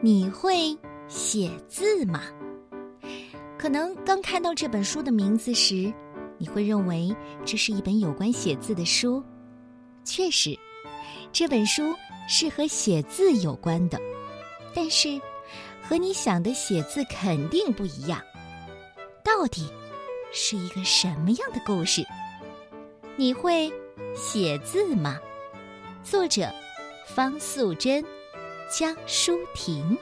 你会写字吗？可能刚看到这本书的名字时，你会认为这是一本有关写字的书。确实，这本书是和写字有关的，但是和你想的写字肯定不一样。到底是一个什么样的故事？你会写字吗？作者方素珍。江淑婷，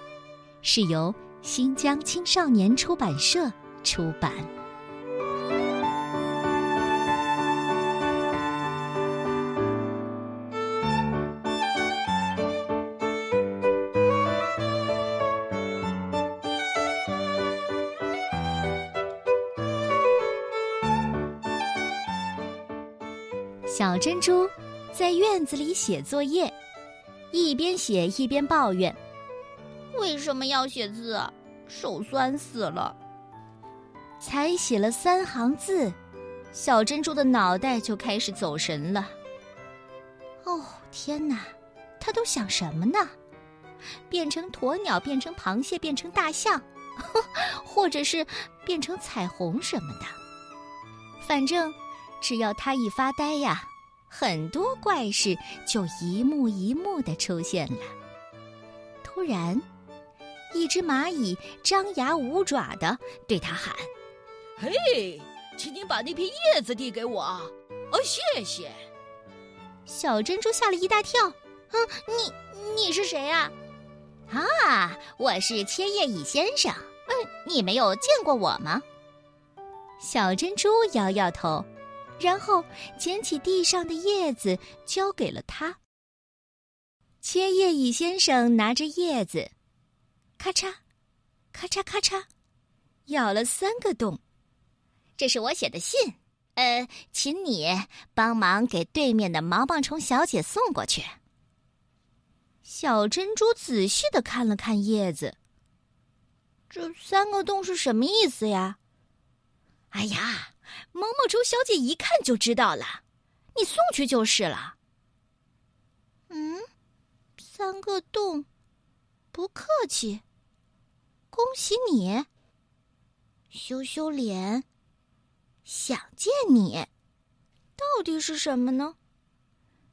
是由新疆青少年出版社出版。小珍珠在院子里写作业。一边写一边抱怨：“为什么要写字？手酸死了。”才写了三行字，小珍珠的脑袋就开始走神了。哦，天哪！他都想什么呢？变成鸵鸟，变成螃蟹，变成大象，或者是变成彩虹什么的。反正，只要他一发呆呀。很多怪事就一幕一幕的出现了。突然，一只蚂蚁张牙舞爪的对他喊：“嘿，请您把那片叶子递给我。”哦，谢谢。小珍珠吓了一大跳。“嗯，你你是谁呀？”“啊，我是千叶蚁先生。嗯，你没有见过我吗？”小珍珠摇摇头。然后捡起地上的叶子，交给了他。切叶蚁先生拿着叶子，咔嚓，咔嚓咔嚓，咬了三个洞。这是我写的信，呃，请你帮忙给对面的毛毛虫小姐送过去。小珍珠仔细的看了看叶子，这三个洞是什么意思呀？哎呀！毛毛虫小姐一看就知道了，你送去就是了。嗯，三个洞，不客气。恭喜你，羞羞脸，想见你，到底是什么呢？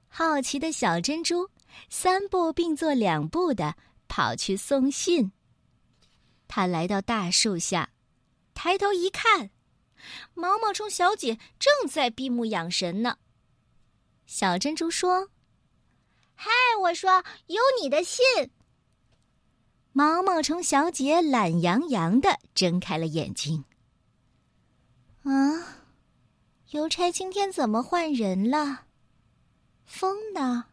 好奇的小珍珠三步并作两步的跑去送信。他来到大树下，抬头一看。毛毛虫小姐正在闭目养神呢。小珍珠说：“嗨，我说有你的信。”毛毛虫小姐懒洋洋的睁开了眼睛。啊，邮差今天怎么换人了？风呢？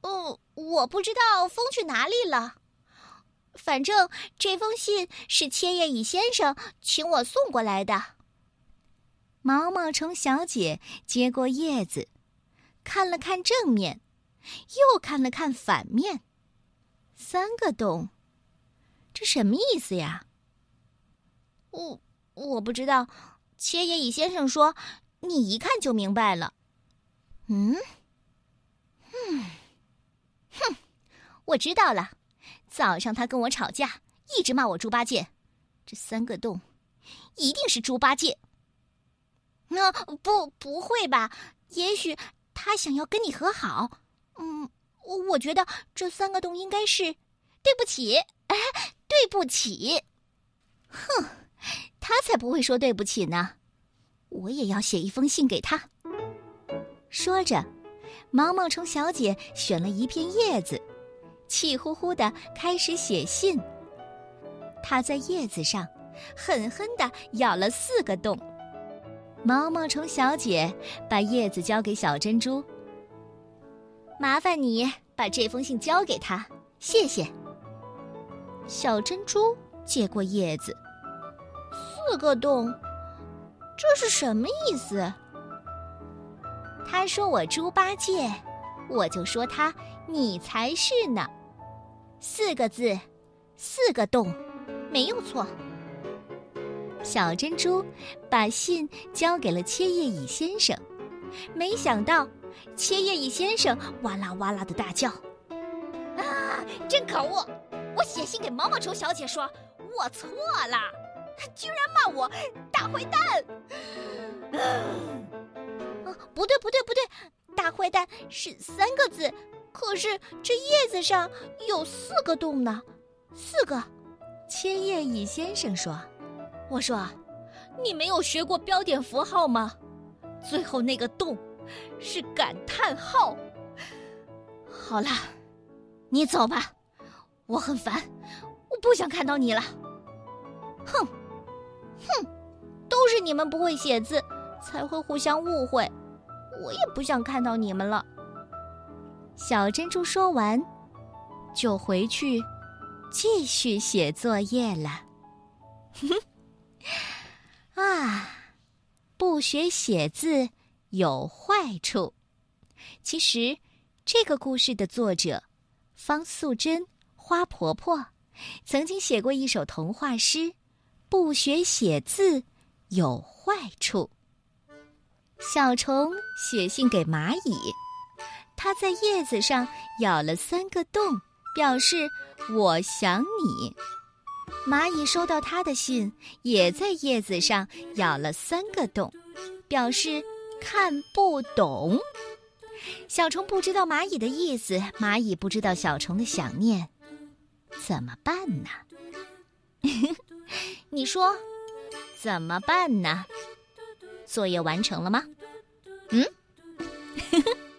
哦，我不知道风去哪里了。反正这封信是千叶蚁先生请我送过来的。毛毛虫小姐接过叶子，看了看正面，又看了看反面，三个洞，这什么意思呀？我我不知道。千叶蚁先生说：“你一看就明白了。”嗯，嗯，哼，我知道了。早上他跟我吵架，一直骂我猪八戒。这三个洞，一定是猪八戒。那不不会吧？也许他想要跟你和好。嗯，我觉得这三个洞应该是对不起。哎，对不起。哼，他才不会说对不起呢。我也要写一封信给他。说着，毛毛虫小姐选了一片叶子。气呼呼的开始写信。他在叶子上狠狠的咬了四个洞。毛毛虫小姐把叶子交给小珍珠，麻烦你把这封信交给他，谢谢。小珍珠接过叶子，四个洞，这是什么意思？他说我猪八戒，我就说他你才是呢。四个字，四个洞，没有错。小珍珠把信交给了切叶蚁先生，没想到切叶蚁先生哇啦哇啦的大叫：“啊，真可恶！我写信给毛毛虫小姐说，我错了，居然骂我大坏蛋。啊，不对不对不对，大坏蛋是三个字，可是这叶子上有四个洞呢，四个。千叶蚁先生说：“我说，你没有学过标点符号吗？最后那个洞是感叹号。好了，你走吧，我很烦，我不想看到你了。哼，哼，都是你们不会写字，才会互相误会。我也不想看到你们了。”小珍珠说完，就回去。继续写作业了，啊！不学写字有坏处。其实，这个故事的作者方素珍花婆婆曾经写过一首童话诗：“不学写字有坏处。”小虫写信给蚂蚁，它在叶子上咬了三个洞。表示我想你。蚂蚁收到他的信，也在叶子上咬了三个洞，表示看不懂。小虫不知道蚂蚁的意思，蚂蚁不知道小虫的想念，怎么办呢？你说怎么办呢？作业完成了吗？嗯？